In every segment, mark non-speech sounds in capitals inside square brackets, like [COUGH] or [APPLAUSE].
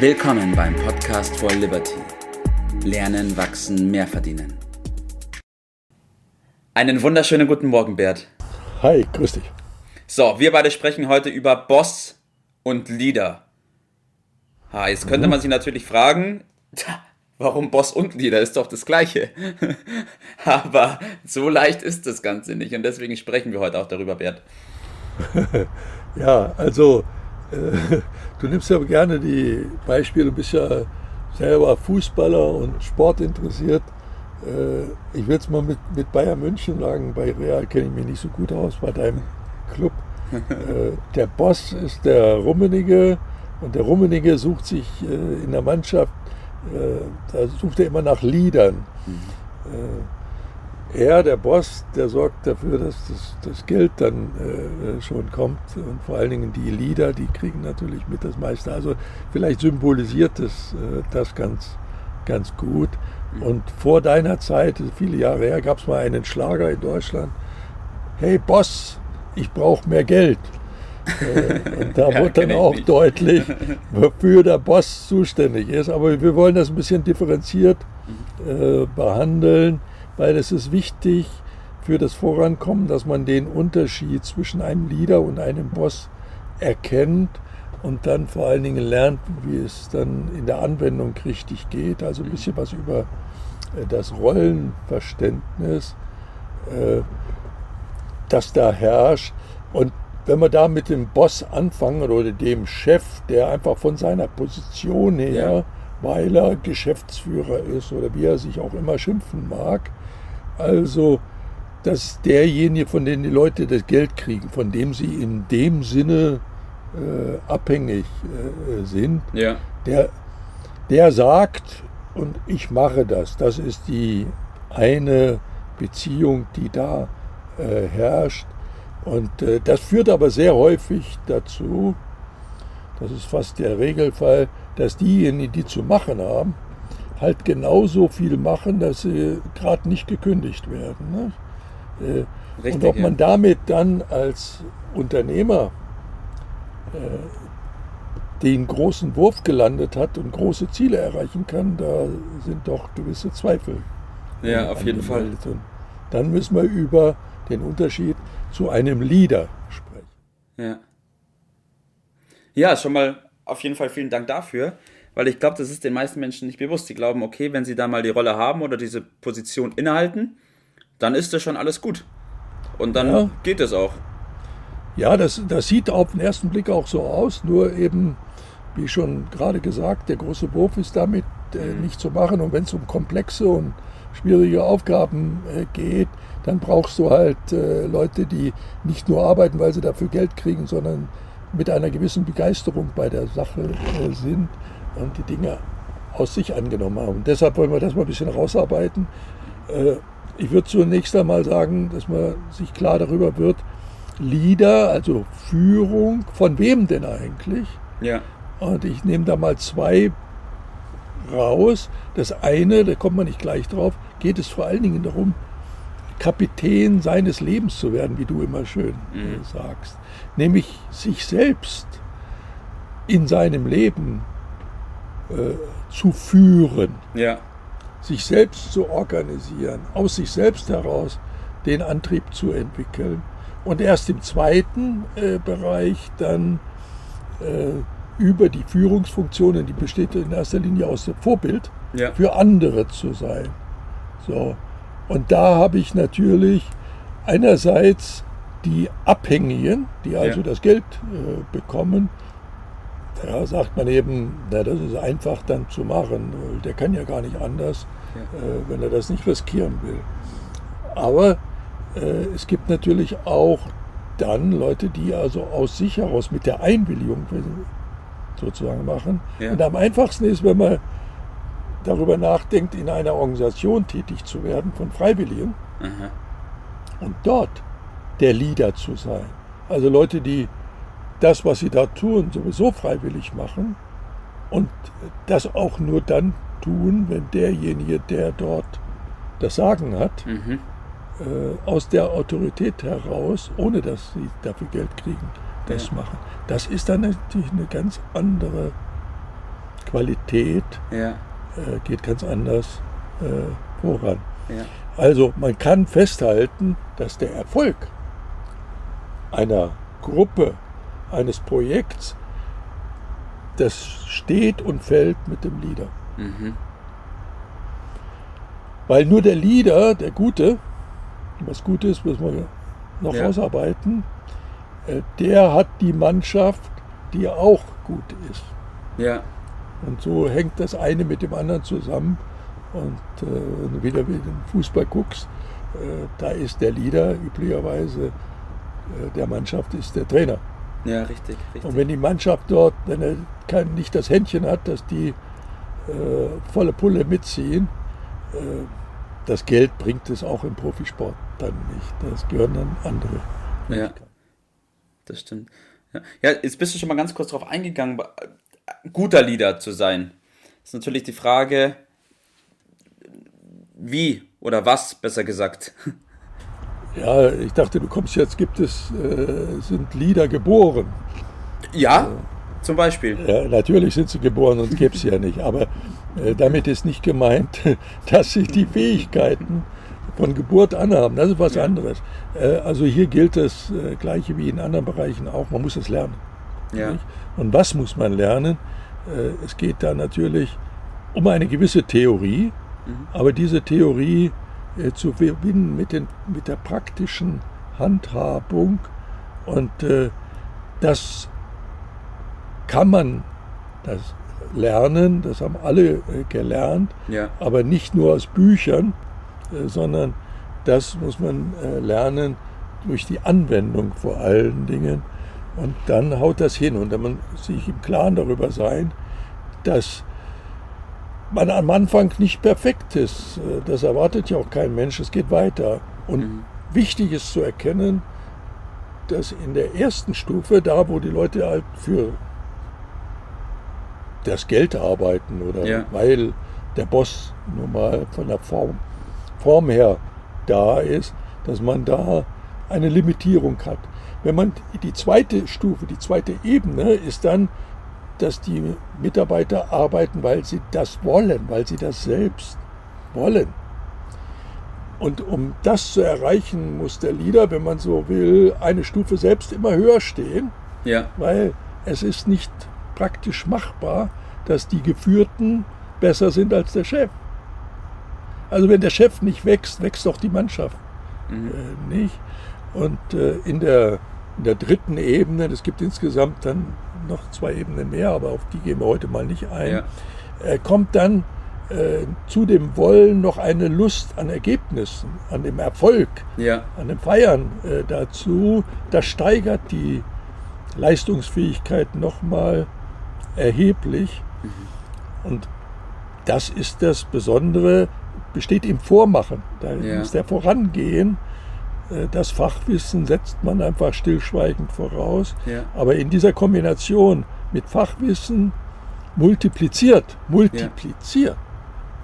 Willkommen beim Podcast for Liberty. Lernen, wachsen, mehr verdienen. Einen wunderschönen guten Morgen, Bert. Hi, grüß dich. So, wir beide sprechen heute über Boss und Leader. Ha, jetzt könnte mhm. man sich natürlich fragen, warum Boss und Leader ist doch das gleiche. [LAUGHS] Aber so leicht ist das Ganze nicht und deswegen sprechen wir heute auch darüber, Bert. [LAUGHS] ja, also [LAUGHS] du nimmst ja gerne die Beispiele, du bist ja selber Fußballer und Sport interessiert. Äh, ich will es mal mit, mit Bayern München sagen, bei Real kenne ich mich nicht so gut aus, bei deinem Club. [LAUGHS] Äh, der Boss ist der Rummenige und der Rummenige sucht sich in der Mannschaft, da sucht er immer nach Liedern. Mhm er, der Boss, der sorgt dafür, dass das, das Geld dann äh, schon kommt. Und vor allen Dingen die Lieder, die kriegen natürlich mit das meiste. Also vielleicht symbolisiert das, äh, das ganz, ganz gut. Und vor deiner Zeit, viele Jahre her, gab es mal einen Schlager in Deutschland. Hey Boss, ich brauche mehr Geld. Äh, und da [LAUGHS] ja, wird dann auch deutlich, wofür der Boss zuständig ist. Aber wir wollen das ein bisschen differenziert mhm. äh, behandeln weil es ist wichtig für das Vorankommen, dass man den Unterschied zwischen einem Leader und einem Boss erkennt und dann vor allen Dingen lernt, wie es dann in der Anwendung richtig geht. Also ein bisschen was über äh, das Rollenverständnis, äh, das da herrscht. Und wenn wir da mit dem Boss anfangen oder dem Chef, der einfach von seiner Position her, weil er Geschäftsführer ist oder wie er sich auch immer schimpfen mag, also, dass derjenige, von dem die Leute das Geld kriegen, von dem sie in dem Sinne äh, abhängig äh, sind, ja. der, der sagt, und ich mache das. Das ist die eine Beziehung, die da äh, herrscht. Und äh, das führt aber sehr häufig dazu, das ist fast der Regelfall, dass diejenigen, die zu machen haben, halt genauso viel machen, dass sie gerade nicht gekündigt werden. Ne? Äh, Richtig, und ob man damit dann als Unternehmer äh, den großen Wurf gelandet hat und große Ziele erreichen kann, da sind doch gewisse Zweifel. Ja, auf jeden Fall. Und dann müssen wir über den Unterschied zu einem Leader sprechen. Ja. Ja, schon mal auf jeden Fall vielen Dank dafür weil ich glaube, das ist den meisten Menschen nicht bewusst. Die glauben, okay, wenn sie da mal die Rolle haben oder diese Position innehalten, dann ist das schon alles gut. Und dann ja. geht es auch. Ja, das, das sieht auf den ersten Blick auch so aus, nur eben, wie schon gerade gesagt, der große Wurf ist damit äh, mhm. nicht zu machen. Und wenn es um komplexe und schwierige Aufgaben äh, geht, dann brauchst du halt äh, Leute, die nicht nur arbeiten, weil sie dafür Geld kriegen, sondern mit einer gewissen Begeisterung bei der Sache äh, sind die Dinge aus sich angenommen haben. Und deshalb wollen wir das mal ein bisschen rausarbeiten. Äh, ich würde zunächst einmal sagen, dass man sich klar darüber wird, Leader, also Führung, von wem denn eigentlich? Ja. Und ich nehme da mal zwei raus. Das eine, da kommt man nicht gleich drauf, geht es vor allen Dingen darum, Kapitän seines Lebens zu werden, wie du immer schön mhm. sagst. Nämlich sich selbst in seinem Leben äh, zu führen, ja. sich selbst zu organisieren, aus sich selbst heraus den Antrieb zu entwickeln und erst im zweiten äh, Bereich dann äh, über die Führungsfunktionen, die besteht in erster Linie aus dem Vorbild, ja. für andere zu sein. So. Und da habe ich natürlich einerseits die Abhängigen, die also ja. das Geld äh, bekommen, da sagt man eben, na, das ist einfach dann zu machen. Der kann ja gar nicht anders, ja. äh, wenn er das nicht riskieren will. Aber äh, es gibt natürlich auch dann Leute, die also aus sich heraus mit der Einwilligung sozusagen machen. Ja. Und am einfachsten ist, wenn man darüber nachdenkt, in einer Organisation tätig zu werden von Freiwilligen Aha. und dort der Leader zu sein. Also Leute, die das, was sie da tun, sowieso freiwillig machen und das auch nur dann tun, wenn derjenige, der dort das Sagen hat, mhm. äh, aus der Autorität heraus, ohne dass sie dafür Geld kriegen, das ja. machen. Das ist dann natürlich eine ganz andere Qualität Ja. äh, geht ganz anders äh, voran. Ja. Also man kann festhalten, dass der Erfolg einer Gruppe, eines Projekts, das steht und fällt mit dem Leader. Mhm. Weil nur der Leader, der Gute, was gut ist, müssen wir noch Ja. ausarbeiten, äh, der hat die Mannschaft, die auch gut ist. Ja. Und so hängt das eine mit dem anderen zusammen. Und äh, wenn du wieder in den Fußball guckst, äh, da ist der Leader üblicherweise äh, der Mannschaft ist der Trainer. Ja, richtig, richtig. Und wenn die Mannschaft dort, wenn er kein, nicht das Händchen hat, dass die äh, volle Pulle mitziehen, äh, das Geld bringt es auch im Profisport dann nicht. Das gehören dann andere. Ja, das stimmt. Ja. ja, jetzt bist du schon mal ganz kurz darauf eingegangen, guter Leader zu sein. ist natürlich die Frage, wie oder was, besser gesagt. Ja, ich dachte, du kommst jetzt, gibt es, äh, sind Lieder geboren. Ja, zum Beispiel. Ja, natürlich sind sie geboren und gäbe es ja nicht. Aber äh, damit ist nicht gemeint, [LAUGHS] dass sie die Fähigkeiten von Geburt an haben. Das ist was anderes. Äh, also hier gilt das äh, Gleiche wie in anderen Bereichen auch. Man muss es lernen. Ja, Nicht? Und was muss man lernen? Äh, es geht da natürlich um eine gewisse Theorie, aber diese Theorie äh, zu verbinden mit, den, mit der praktischen Handhabung und äh, das kann man das lernen, das haben alle äh, gelernt, ja, aber nicht nur aus Büchern, äh, sondern das muss man äh, lernen durch die Anwendung vor allen Dingen. Und dann haut das hin. Und dann man sich im Klaren darüber sein, dass man am Anfang nicht perfekt ist. Äh, Das erwartet ja auch kein Mensch. Es geht weiter. Und Mhm. wichtig ist zu erkennen, dass in der ersten Stufe, da wo die Leute halt für das Geld arbeiten oder Ja. weil der Boss nun mal von der Form, Form her da ist, dass man da eine Limitierung hat. Wenn man die zweite Stufe, die zweite Ebene ist dann, dass die Mitarbeiter arbeiten, weil sie das wollen, weil sie das selbst wollen. Und um das zu erreichen, muss der Leader, wenn man so will, eine Stufe selbst immer höher stehen, ja, weil es ist nicht praktisch machbar, dass die Geführten besser sind als der Chef. Also wenn der Chef nicht wächst, wächst auch die Mannschaft mhm. äh, nicht. Und äh, in, der, in der dritten Ebene, es gibt insgesamt dann noch zwei Ebenen mehr, aber auf die gehen wir heute mal nicht ein, ja, äh, kommt dann äh, zu dem Wollen noch eine Lust an Ergebnissen, an dem Erfolg, ja, an dem Feiern äh, dazu. Das steigert die Leistungsfähigkeit nochmal erheblich. Und das ist das Besondere, besteht im Vormachen. Da Ja. muss der vorangehen. Äh, Das Fachwissen setzt man einfach stillschweigend voraus. ja, Aber in dieser Kombination mit Fachwissen multipliziert, multipliziert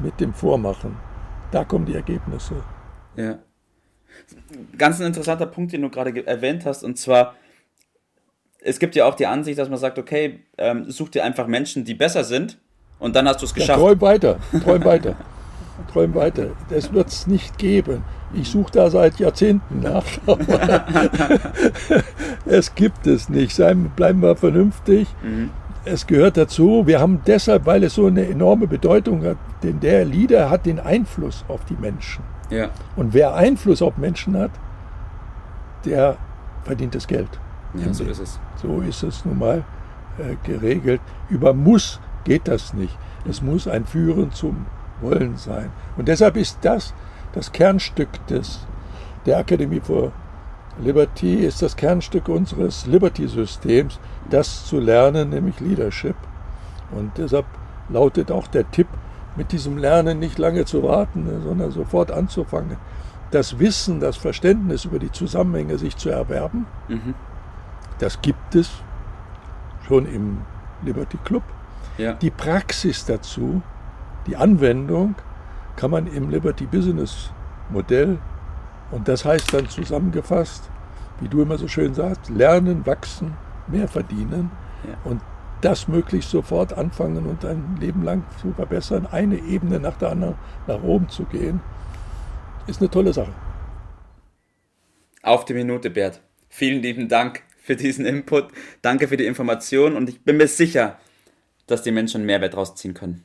mit dem Vormachen, da kommen die Ergebnisse. ja. Ganz ein interessanter Punkt, den du gerade ge- erwähnt hast, und zwar, es gibt ja auch die Ansicht, dass man sagt, okay, ähm, such dir einfach Menschen, die besser sind, und dann hast du es Ja, geschafft. träum weiter, träum weiter, [LAUGHS] träum weiter. Das wird es nicht geben. Ich suche da seit Jahrzehnten nach, [LAUGHS] es gibt es nicht. Bleiben wir vernünftig. Mhm. Es gehört dazu. Wir haben deshalb, weil es so eine enorme Bedeutung hat, denn der Leader hat den Einfluss auf die Menschen. ja, Und wer Einfluss auf Menschen hat, der verdient das Geld. ja, so ist es. So ist es nun mal äh, geregelt. Über muss geht das nicht. Es muss ein Führen zum Wollen sein. Und deshalb ist das das Kernstück des, der Akademie for Liberty, ist das Kernstück unseres Liberty-Systems, das zu lernen, nämlich Leadership. Und deshalb lautet auch der Tipp, mit diesem Lernen nicht lange zu warten, sondern sofort anzufangen. Das Wissen, das Verständnis über die Zusammenhänge sich zu erwerben, Mhm. das gibt es schon im Liberty Club. Ja, Die Praxis dazu, die Anwendung, kann man im Liberty Business Modell, und das heißt dann zusammengefasst, wie du immer so schön sagst, lernen, wachsen, mehr verdienen. Ja. Und das möglichst sofort anfangen und ein Leben lang zu verbessern, eine Ebene nach der anderen nach oben zu gehen, ist eine tolle Sache. Auf die Minute, Bert. Vielen lieben Dank für diesen Input. Danke für die Information und ich bin mir sicher, dass die Menschen Mehrwert daraus ziehen können.